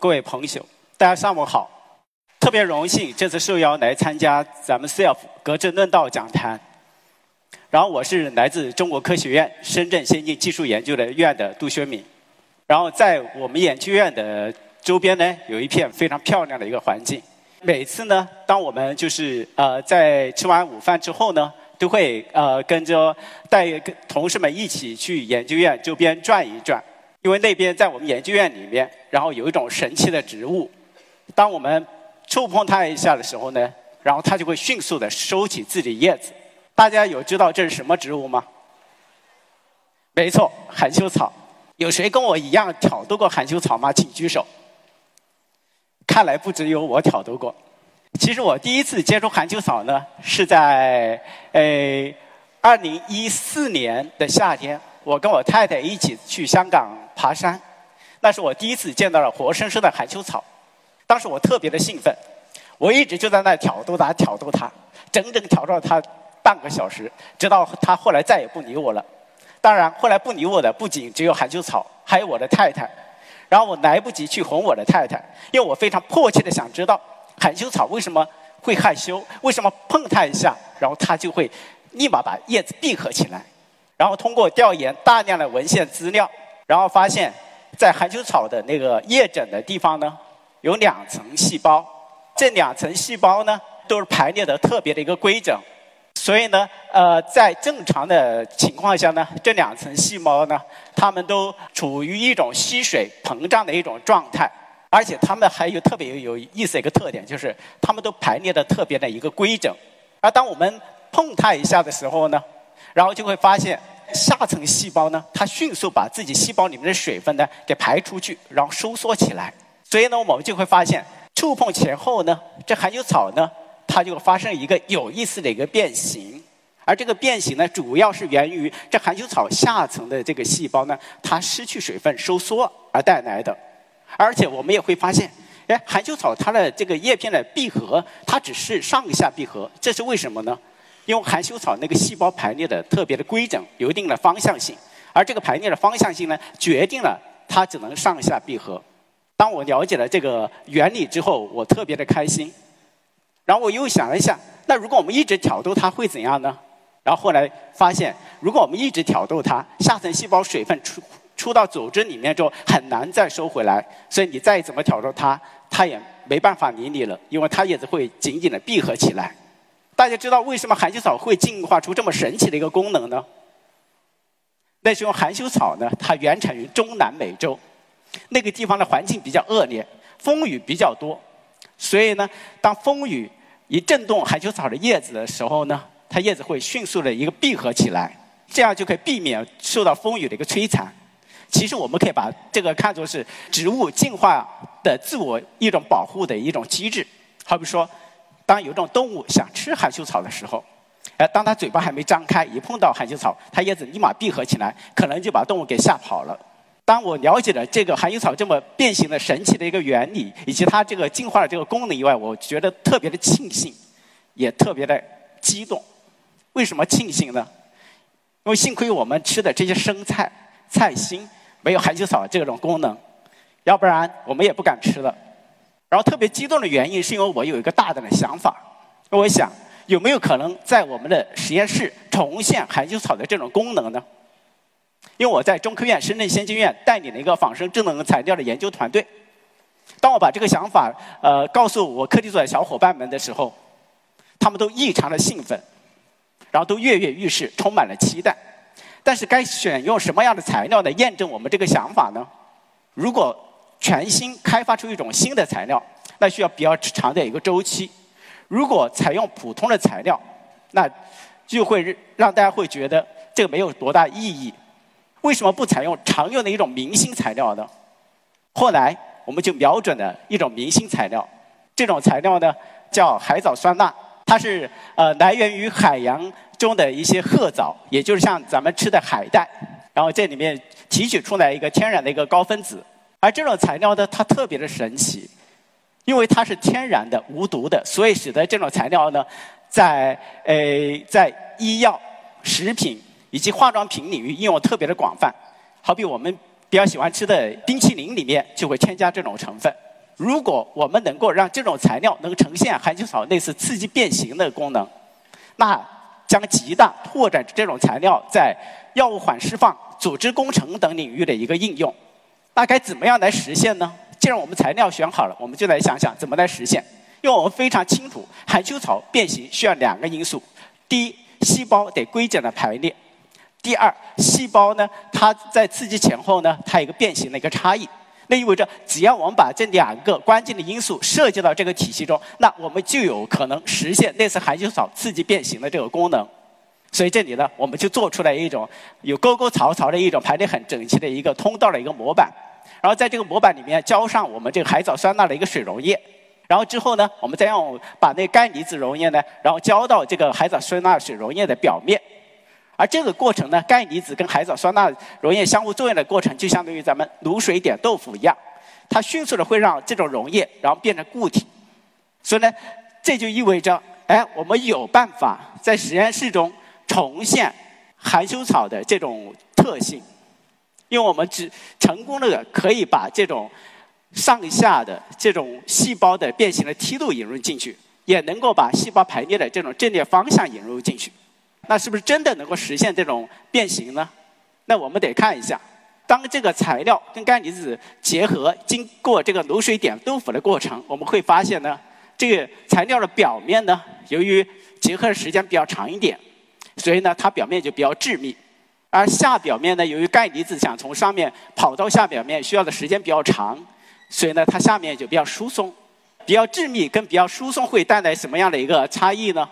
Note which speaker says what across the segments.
Speaker 1: 各位朋友，大家上午好！特别荣幸这次受邀来参加咱们 SELF 格致论道讲坛。然后我是来自中国科学院深圳先进技术研究的院的杜学敏。然后在我们研究院的周边呢，有一片非常漂亮的一个环境。每次呢，当我们就是呃在吃完午饭之后呢，都会呃跟着带同事们一起去研究院周边转一转。因为那边在我们研究院里面，然后有一种神奇的植物，当我们触碰它一下的时候呢，然后它就会迅速的收起自己叶子。大家有知道这是什么植物吗？没错，含羞草。有谁跟我一样挑逗过含羞草吗？请举手。看来不只有我挑逗过。其实我第一次接触含羞草呢，是在呃二零一四年的夏天，我跟我太太一起去香港。爬山，那是我第一次见到了活生生的含羞草。当时我特别的兴奋，我一直就在那挑逗它，挑逗它，整整挑逗了它半个小时，直到它后来再也不理我了。当然，后来不理我的不仅只有含羞草，还有我的太太。然后我来不及去哄我的太太，因为我非常迫切的想知道含羞草为什么会害羞，为什么碰它一下，然后它就会立马把叶子闭合起来。然后通过调研大量的文献资料。然后发现，在含羞草的那个叶枕的地方呢，有两层细胞。这两层细胞呢，都是排列的特别的一个规整。所以呢，呃，在正常的情况下呢，这两层细胞呢，它们都处于一种吸水膨胀的一种状态。而且它们还有特别有意思的一个特点，就是它们都排列的特别的一个规整。而当我们碰它一下的时候呢，然后就会发现。下层细胞呢，它迅速把自己细胞里面的水分呢给排出去，然后收缩起来。所以呢，我们就会发现，触碰前后呢，这含羞草呢，它就发生一个有意思的一个变形。而这个变形呢，主要是源于这含羞草下层的这个细胞呢，它失去水分收缩而带来的。而且我们也会发现，哎，含羞草它的这个叶片的闭合，它只是上下闭合，这是为什么呢？因为含羞草那个细胞排列的特别的规整，有一定的方向性，而这个排列的方向性呢，决定了它只能上下闭合。当我了解了这个原理之后，我特别的开心。然后我又想了一下，那如果我们一直挑逗它会怎样呢？然后后来发现，如果我们一直挑逗它，下层细胞水分出出到组织里面之后，很难再收回来。所以你再怎么挑逗它，它也没办法理你了，因为它也是会紧紧的闭合起来。大家知道为什么含羞草会进化出这么神奇的一个功能呢？那是因为含羞草呢，它原产于中南美洲，那个地方的环境比较恶劣，风雨比较多，所以呢，当风雨一震动含羞草的叶子的时候呢，它叶子会迅速的一个闭合起来，这样就可以避免受到风雨的一个摧残。其实我们可以把这个看作是植物进化的自我一种保护的一种机制，好比说。当有一种动物想吃含羞草的时候，哎，当它嘴巴还没张开，一碰到含羞草，它叶子立马闭合起来，可能就把动物给吓跑了。当我了解了这个含羞草这么变形的神奇的一个原理，以及它这个进化的这个功能以外，我觉得特别的庆幸，也特别的激动。为什么庆幸呢？因为幸亏我们吃的这些生菜、菜心没有含羞草这种功能，要不然我们也不敢吃了。然后特别激动的原因，是因为我有一个大胆的想法。我想，有没有可能在我们的实验室重现含羞草的这种功能呢？因为我在中科院深圳先进院带领了一个仿生智能材料的研究团队。当我把这个想法呃告诉我课题组的小伙伴们的时候，他们都异常的兴奋，然后都跃跃欲试，充满了期待。但是该选用什么样的材料来验证我们这个想法呢？如果全新开发出一种新的材料，那需要比较长的一个周期。如果采用普通的材料，那就会让大家会觉得这个没有多大意义。为什么不采用常用的一种明星材料呢？后来我们就瞄准了一种明星材料，这种材料呢叫海藻酸钠，它是呃来源于海洋中的一些褐藻，也就是像咱们吃的海带，然后这里面提取出来一个天然的一个高分子，而这种材料呢它特别的神奇，因为它是天然的无毒的，所以使得这种材料呢在呃在医药、食品以及化妆品领域应用特别的广泛，好比我们。比较喜欢吃的冰淇淋里面就会添加这种成分。如果我们能够让这种材料能呈现含羞草类似刺激变形的功能，那将极大拓展这种材料在药物缓释放、组织工程等领域的一个应用。那该怎么样来实现呢？既然我们材料选好了，我们就来想想怎么来实现。因为我们非常清楚，含羞草变形需要两个因素：第一，细胞得规整的排列。第二，细胞呢，它在刺激前后呢，它有一个变形的一个差异。那意味着，只要我们把这两个关键的因素设计到这个体系中，那我们就有可能实现类似含羞草刺激变形的这个功能。所以这里呢，我们就做出来一种有沟沟槽槽的一种排列很整齐的一个通道的一个模板。然后在这个模板里面浇上我们这个海藻酸钠的一个水溶液。然后之后呢，我们再用把那钙离子溶液呢，然后浇到这个海藻酸钠水溶液的表面。而这个过程呢，钙离子跟海藻酸钠溶液相互作用的过程，就相当于咱们卤水点豆腐一样，它迅速的会让这种溶液然后变成固体。所以呢，这就意味着，哎，我们有办法在实验室中重现含羞草的这种特性，因为我们只成功的可以把这种上下的这种细胞的变形的梯度引入进去，也能够把细胞排列的这种阵列方向引入进去。那是不是真的能够实现这种变形呢？那我们得看一下，当这个材料跟钙离子结合，经过这个卤水点豆腐的过程，我们会发现呢，这个材料的表面呢，由于结合的时间比较长一点，所以呢，它表面就比较致密；而下表面呢，由于钙离子想从上面跑到下表面，需要的时间比较长，所以呢，它下面就比较疏松。比较致密跟比较疏松会带来什么样的一个差异呢？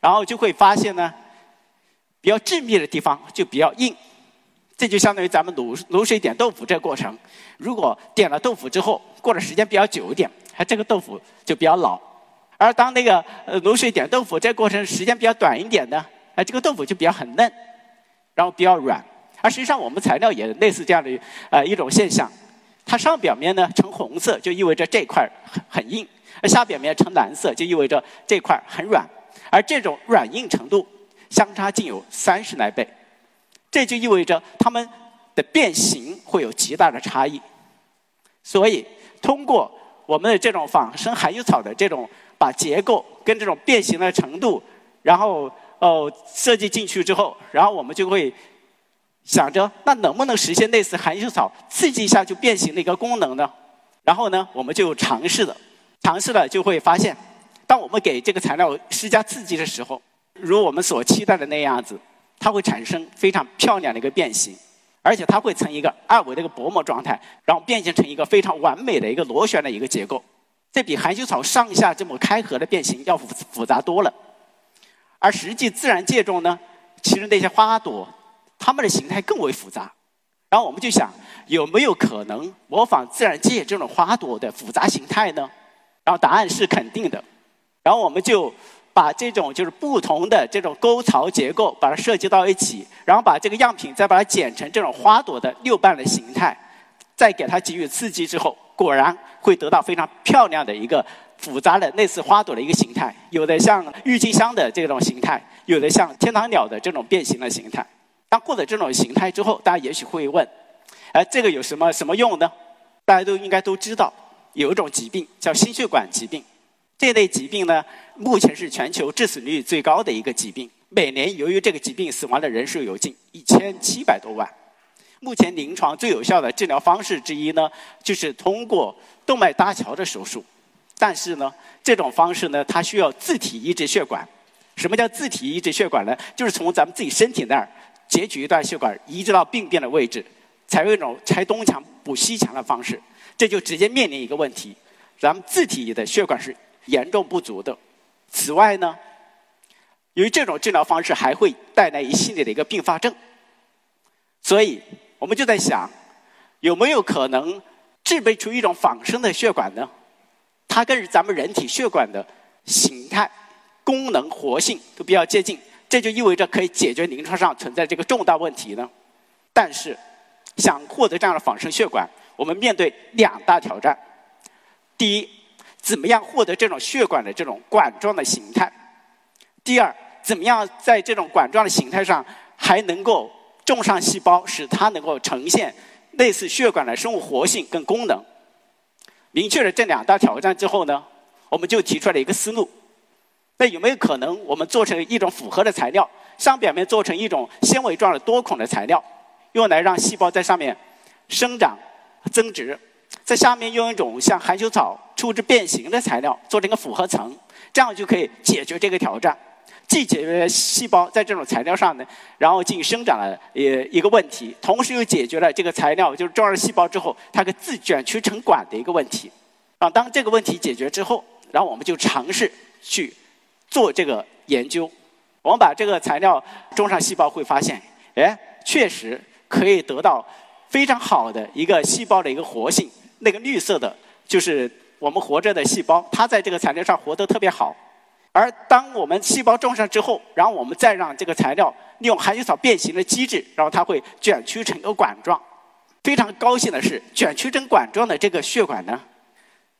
Speaker 1: 然后就会发现呢。比较致密的地方就比较硬，这就相当于咱们卤卤水点豆腐这个过程。如果点了豆腐之后，过的时间比较久一点，它这个豆腐就比较老；而当那个呃卤水点豆腐这过程时间比较短一点呢，哎，这个豆腐就比较很嫩，然后比较软。而实际上我们材料也类似这样的呃一种现象，它上表面呢呈红色，就意味着这块很很硬；而下表面呈蓝色，就意味着这块很软。而这种软硬程度。相差竟有三十来倍，这就意味着它们的变形会有极大的差异。所以，通过我们的这种仿生含羞草的这种把结构跟这种变形的程度，然后哦设计进去之后，然后我们就会想着，那能不能实现类似含羞草刺激一下就变形的一个功能呢？然后呢，我们就尝试了，尝试了就会发现，当我们给这个材料施加刺激的时候。如我们所期待的那样子，它会产生非常漂亮的一个变形，而且它会成一个二维的一个薄膜状态，然后变形成一个非常完美的一个螺旋的一个结构。这比含羞草上下这么开合的变形要复复杂多了。而实际自然界中呢，其实那些花朵，它们的形态更为复杂。然后我们就想，有没有可能模仿自然界这种花朵的复杂形态呢？然后答案是肯定的。然后我们就。把这种就是不同的这种沟槽结构，把它设计到一起，然后把这个样品再把它剪成这种花朵的六瓣的形态，再给它给予刺激之后，果然会得到非常漂亮的一个复杂的类似花朵的一个形态。有的像郁金香的这种形态，有的像天堂鸟的这种变形的形态。当过了这种形态之后，大家也许会问：哎，这个有什么什么用呢？大家都应该都知道，有一种疾病叫心血管疾病。这类疾病呢，目前是全球致死率最高的一个疾病。每年由于这个疾病死亡的人数有近一千七百多万。目前临床最有效的治疗方式之一呢，就是通过动脉搭桥的手术。但是呢，这种方式呢，它需要自体移植血管。什么叫自体移植血管呢？就是从咱们自己身体那儿截取一段血管，移植到病变的位置，采用一种拆东墙补西墙的方式。这就直接面临一个问题：咱们自体的血管是。严重不足的。此外呢，由于这种治疗方式还会带来一系列的一个并发症，所以我们就在想，有没有可能制备出一种仿生的血管呢？它跟咱们人体血管的形态、功能、活性都比较接近，这就意味着可以解决临床上存在这个重大问题呢。但是，想获得这样的仿生血管，我们面对两大挑战。第一，怎么样获得这种血管的这种管状的形态？第二，怎么样在这种管状的形态上还能够种上细胞，使它能够呈现类似血管的生物活性跟功能？明确了这两大挑战之后呢，我们就提出来了一个思路。那有没有可能我们做成一种复合的材料，上表面做成一种纤维状的多孔的材料，用来让细胞在上面生长增殖，在下面用一种像含羞草粗枝变形的材料做成一个复合层，这样就可以解决这个挑战。既解决了细胞在这种材料上呢，然后进行生长的呃一个问题，同时又解决了这个材料就是装上细胞之后它可自卷曲成管的一个问题。啊，当这个问题解决之后，然后我们就尝试去做这个研究。我们把这个材料种上细胞，会发现，哎，确实可以得到非常好的一个细胞的一个活性。那个绿色的，就是我们活着的细胞，它在这个材料上活得特别好。而当我们细胞种上之后，然后我们再让这个材料利用含羞草变形的机制，然后它会卷曲成一个管状。非常高兴的是，卷曲成管状的这个血管呢，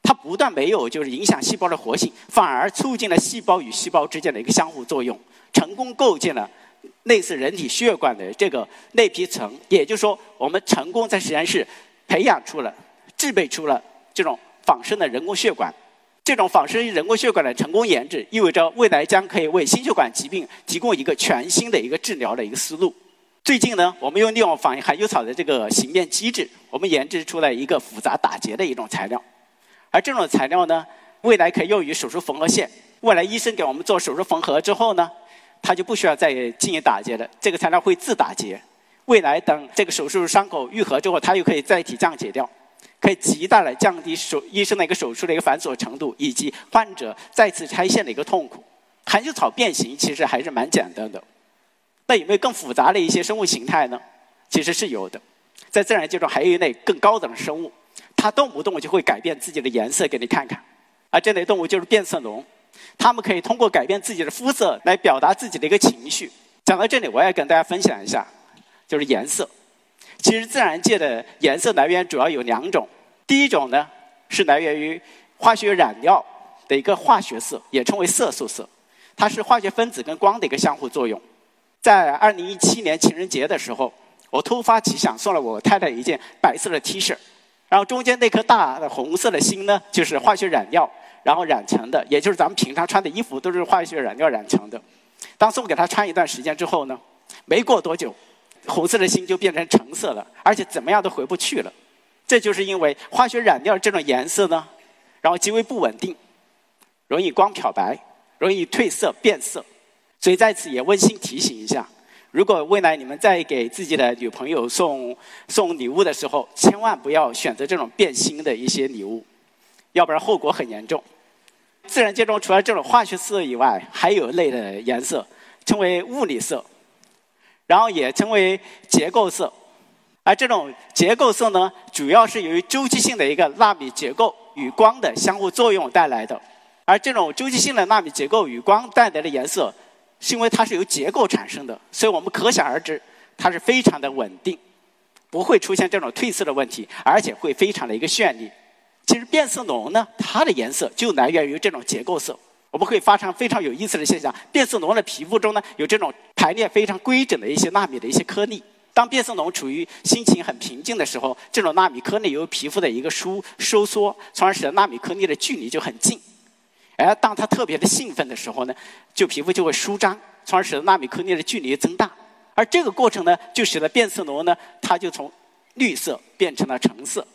Speaker 1: 它不但没有就是影响细胞的活性，反而促进了细胞与细胞之间的一个相互作用，成功构建了类似人体血管的这个内皮层。也就是说，我们成功在实验室培养出了、制备出了这种仿生的人工血管。这种仿生人工血管的成功研制，意味着未来将可以为心血管疾病提供一个全新的一个治疗的一个思路。最近呢，我们又利用仿含羞草的这个形变机制，我们研制出来一个复杂打结的一种材料。而这种材料呢，未来可以用于手术缝合线。未来医生给我们做手术缝合之后呢，他就不需要再进行打结了，这个材料会自打结。未来等这个手术伤口愈合之后，它又可以载体降解掉。可以极大的降低手医生的一个手术的一个繁琐程度，以及患者再次拆线的一个痛苦。含羞草变形其实还是蛮简单的，那有没有更复杂的一些生物形态呢？其实是有的，在自然界中还有一类更高等的生物，它动不动就会改变自己的颜色给你看看，而这类动物就是变色龙，它们可以通过改变自己的肤色来表达自己的一个情绪。讲到这里，我要跟大家分享一下，就是颜色。其实自然界的颜色来源主要有两种，第一种呢是来源于化学染料的一个化学色，也称为色素色，它是化学分子跟光的一个相互作用。在二零一七年情人节的时候，我突发奇想送了我太太一件白色的 T 恤，然后中间那颗大的红色的心呢，就是化学染料然后染成的，也就是咱们平常穿的衣服都是化学染料染成的。当送给她穿一段时间之后呢，没过多久。红色的心就变成橙色了，而且怎么样都回不去了。这就是因为化学染料这种颜色呢，然后极为不稳定，容易光漂白，容易褪色变色。所以在此也温馨提醒一下：如果未来你们在给自己的女朋友送送礼物的时候，千万不要选择这种变心的一些礼物，要不然后果很严重。自然界中除了这种化学色以外，还有类的颜色称为物理色。然后也称为结构色，而这种结构色呢，主要是由于周期性的一个纳米结构与光的相互作用带来的。而这种周期性的纳米结构与光带来的颜色，是因为它是由结构产生的，所以我们可想而知，它是非常的稳定，不会出现这种褪色的问题，而且会非常的一个绚丽。其实变色龙呢，它的颜色就来源于这种结构色。我们可以发生非常有意思的现象：变色龙的皮肤中呢，有这种排列非常规整的一些纳米的一些颗粒。当变色龙处于心情很平静的时候，这种纳米颗粒由皮肤的一个收收缩，从而使得纳米颗粒的距离就很近。而当它特别的兴奋的时候呢，就皮肤就会舒张，从而使得纳米颗粒的距离增大。而这个过程呢，就使得变色龙呢，它就从绿色变成了橙色。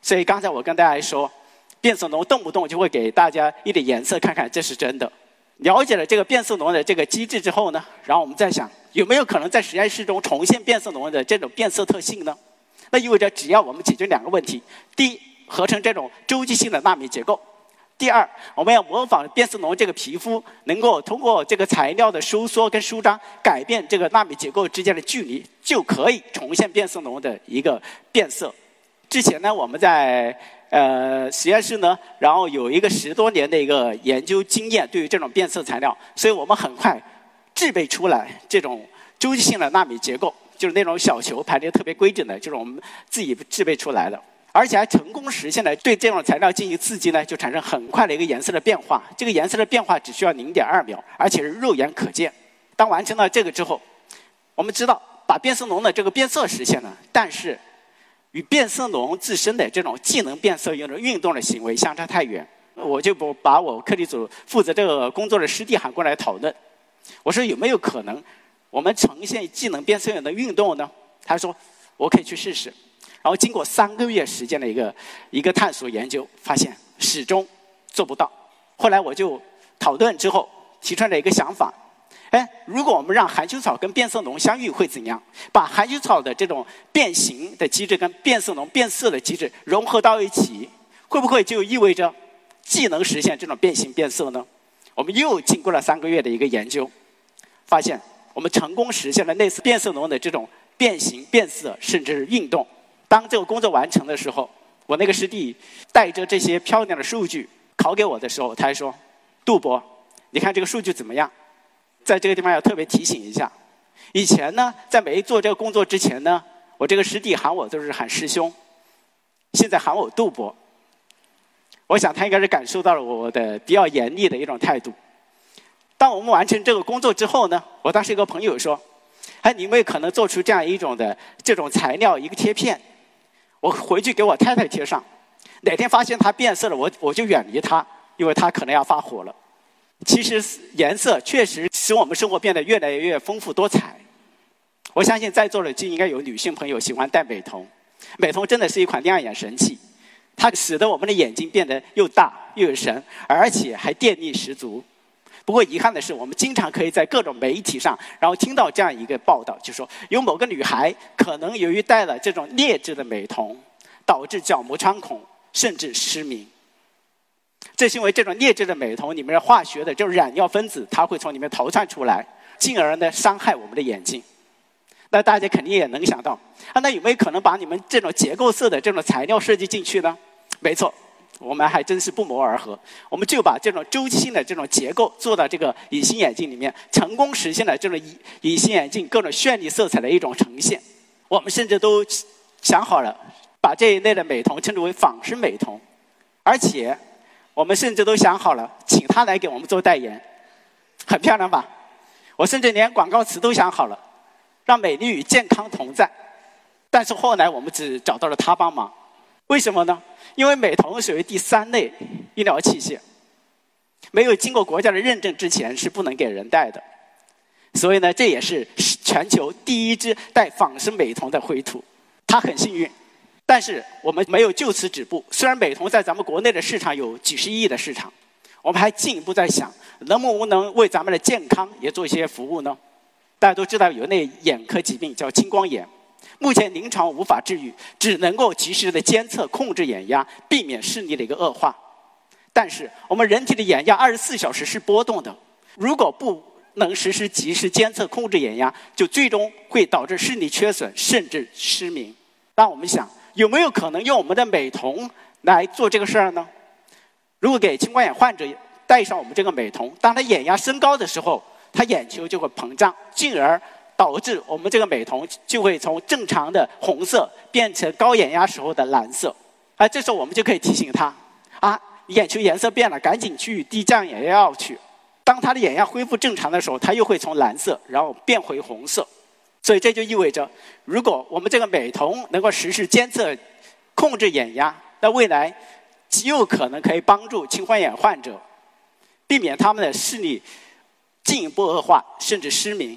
Speaker 1: 所以刚才我跟大家说。变色龙动不动就会给大家一点颜色看看，这是真的。了解了这个变色龙的这个机制之后呢，然后我们再想有没有可能在实验室中重现变色龙的这种变色特性呢？那意味着只要我们解决两个问题：第一，合成这种周期性的纳米结构；第二，我们要模仿变色龙这个皮肤，能够通过这个材料的收缩跟舒张，改变这个纳米结构之间的距离，就可以重现变色龙的一个变色。之前呢，我们在呃实验室呢，然后有一个十多年的一个研究经验，对于这种变色材料，所以我们很快制备出来这种周期性的纳米结构，就是那种小球排列特别规整的，就是我们自己制备出来的，而且还成功实现了对这种材料进行刺激呢，就产生很快的一个颜色的变化。这个颜色的变化只需要零点二秒，而且是肉眼可见。当完成了这个之后，我们知道把变色龙的这个变色实现了，但是。与变色龙自身的这种技能变色用的运动的行为相差太远，我就不把我课题组负责这个工作的师弟喊过来讨论。我说有没有可能我们呈现技能变色龙的运动呢？他说我可以去试试。然后经过三个月时间的一个一个探索研究，发现始终做不到。后来我就讨论之后提出了一个想法。哎，如果我们让含羞草跟变色龙相遇会怎样？把含羞草的这种变形的机制跟变色龙变色的机制融合到一起，会不会就意味着既能实现这种变形变色呢？我们又经过了三个月的一个研究，发现我们成功实现了类似变色龙的这种变形变色，甚至是运动。当这个工作完成的时候，我那个师弟带着这些漂亮的数据考给我的时候，他还说：“杜博，你看这个数据怎么样？”在这个地方要特别提醒一下，以前呢，在没做这个工作之前呢，我这个师弟喊我都是喊师兄，现在喊我杜博。我想他应该是感受到了我的比较严厉的一种态度。当我们完成这个工作之后呢，我当时一个朋友说：“哎，你们可能做出这样一种的这种材料一个贴片，我回去给我太太贴上，哪天发现它变色了，我我就远离它，因为它可能要发火了。”其实颜色确实使我们生活变得越来越丰富多彩。我相信在座的就应该有女性朋友喜欢戴美瞳，美瞳真的是一款亮眼神器，它使得我们的眼睛变得又大又有神，而且还电力十足。不过遗憾的是，我们经常可以在各种媒体上，然后听到这样一个报道，就说有某个女孩可能由于戴了这种劣质的美瞳，导致角膜穿孔，甚至失明。这是因为这种劣质的美瞳里面的化学的就是染料分子，它会从里面逃窜出来，进而呢伤害我们的眼睛。那大家肯定也能想到，啊，那有没有可能把你们这种结构色的这种材料设计进去呢？没错，我们还真是不谋而合，我们就把这种周期性的这种结构做到这个隐形眼镜里面，成功实现了这种隐隐形眼镜各种绚丽色彩的一种呈现。我们甚至都想好了，把这一类的美瞳称之为仿生美瞳，而且。我们甚至都想好了，请他来给我们做代言，很漂亮吧？我甚至连广告词都想好了，让美丽与健康同在。但是后来我们只找到了他帮忙，为什么呢？因为美瞳属于第三类医疗器械，没有经过国家的认证之前是不能给人戴的。所以呢，这也是全球第一支戴仿生美瞳的灰兔，他很幸运。但是我们没有就此止步。虽然美瞳在咱们国内的市场有几十亿的市场，我们还进一步在想，能不能为咱们的健康也做一些服务呢？大家都知道有那眼科疾病叫青光眼，目前临床无法治愈，只能够及时的监测、控制眼压，避免视力的一个恶化。但是我们人体的眼压二十四小时是波动的，如果不能实施及时监测、控制眼压，就最终会导致视力缺损，甚至失明。那我们想。有没有可能用我们的美瞳来做这个事儿呢？如果给青光眼患者戴上我们这个美瞳，当他眼压升高的时候，他眼球就会膨胀，进而导致我们这个美瞳就会从正常的红色变成高眼压时候的蓝色。啊，这时候我们就可以提醒他：啊，眼球颜色变了，赶紧去滴降眼药去。当他的眼压恢复正常的时候，他又会从蓝色然后变回红色。所以这就意味着，如果我们这个美瞳能够实时监测、控制眼压，那未来极有可能可以帮助青光眼患者避免他们的视力进一步恶化，甚至失明。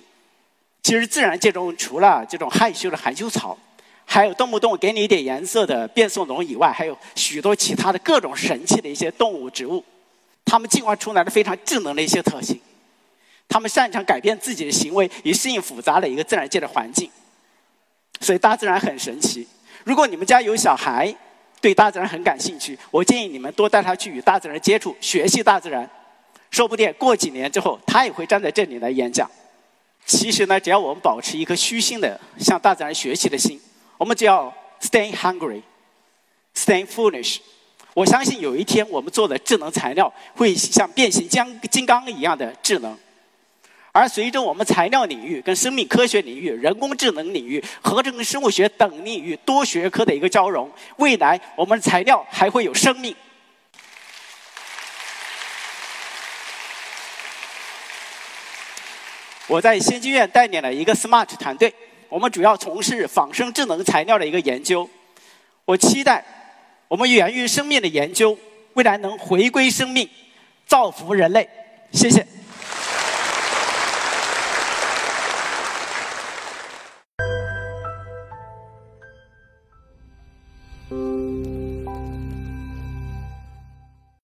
Speaker 1: 其实自然界中除了这种害羞的含羞草，还有动不动给你一点颜色的变色龙以外，还有许多其他的各种神奇的一些动物、植物，它们进化出来的非常智能的一些特性。他们擅长改变自己的行为，以适应复杂的一个自然界的环境。所以大自然很神奇。如果你们家有小孩，对大自然很感兴趣，我建议你们多带他去与大自然接触，学习大自然。说不定过几年之后，他也会站在这里来演讲。其实呢，只要我们保持一颗虚心的向大自然学习的心，我们只要 stay hungry，think foolish。我相信有一天我们做的智能材料会像变形金金刚一样的智能。而随着我们材料领域、跟生命科学领域、人工智能领域、合成生物学等领域多学科的一个交融，未来我们材料还会有生命。我在先机院带领了一个 SMART 团队，我们主要从事仿生智能材料的一个研究。我期待我们源于生命的研究，未来能回归生命，造福人类。谢谢。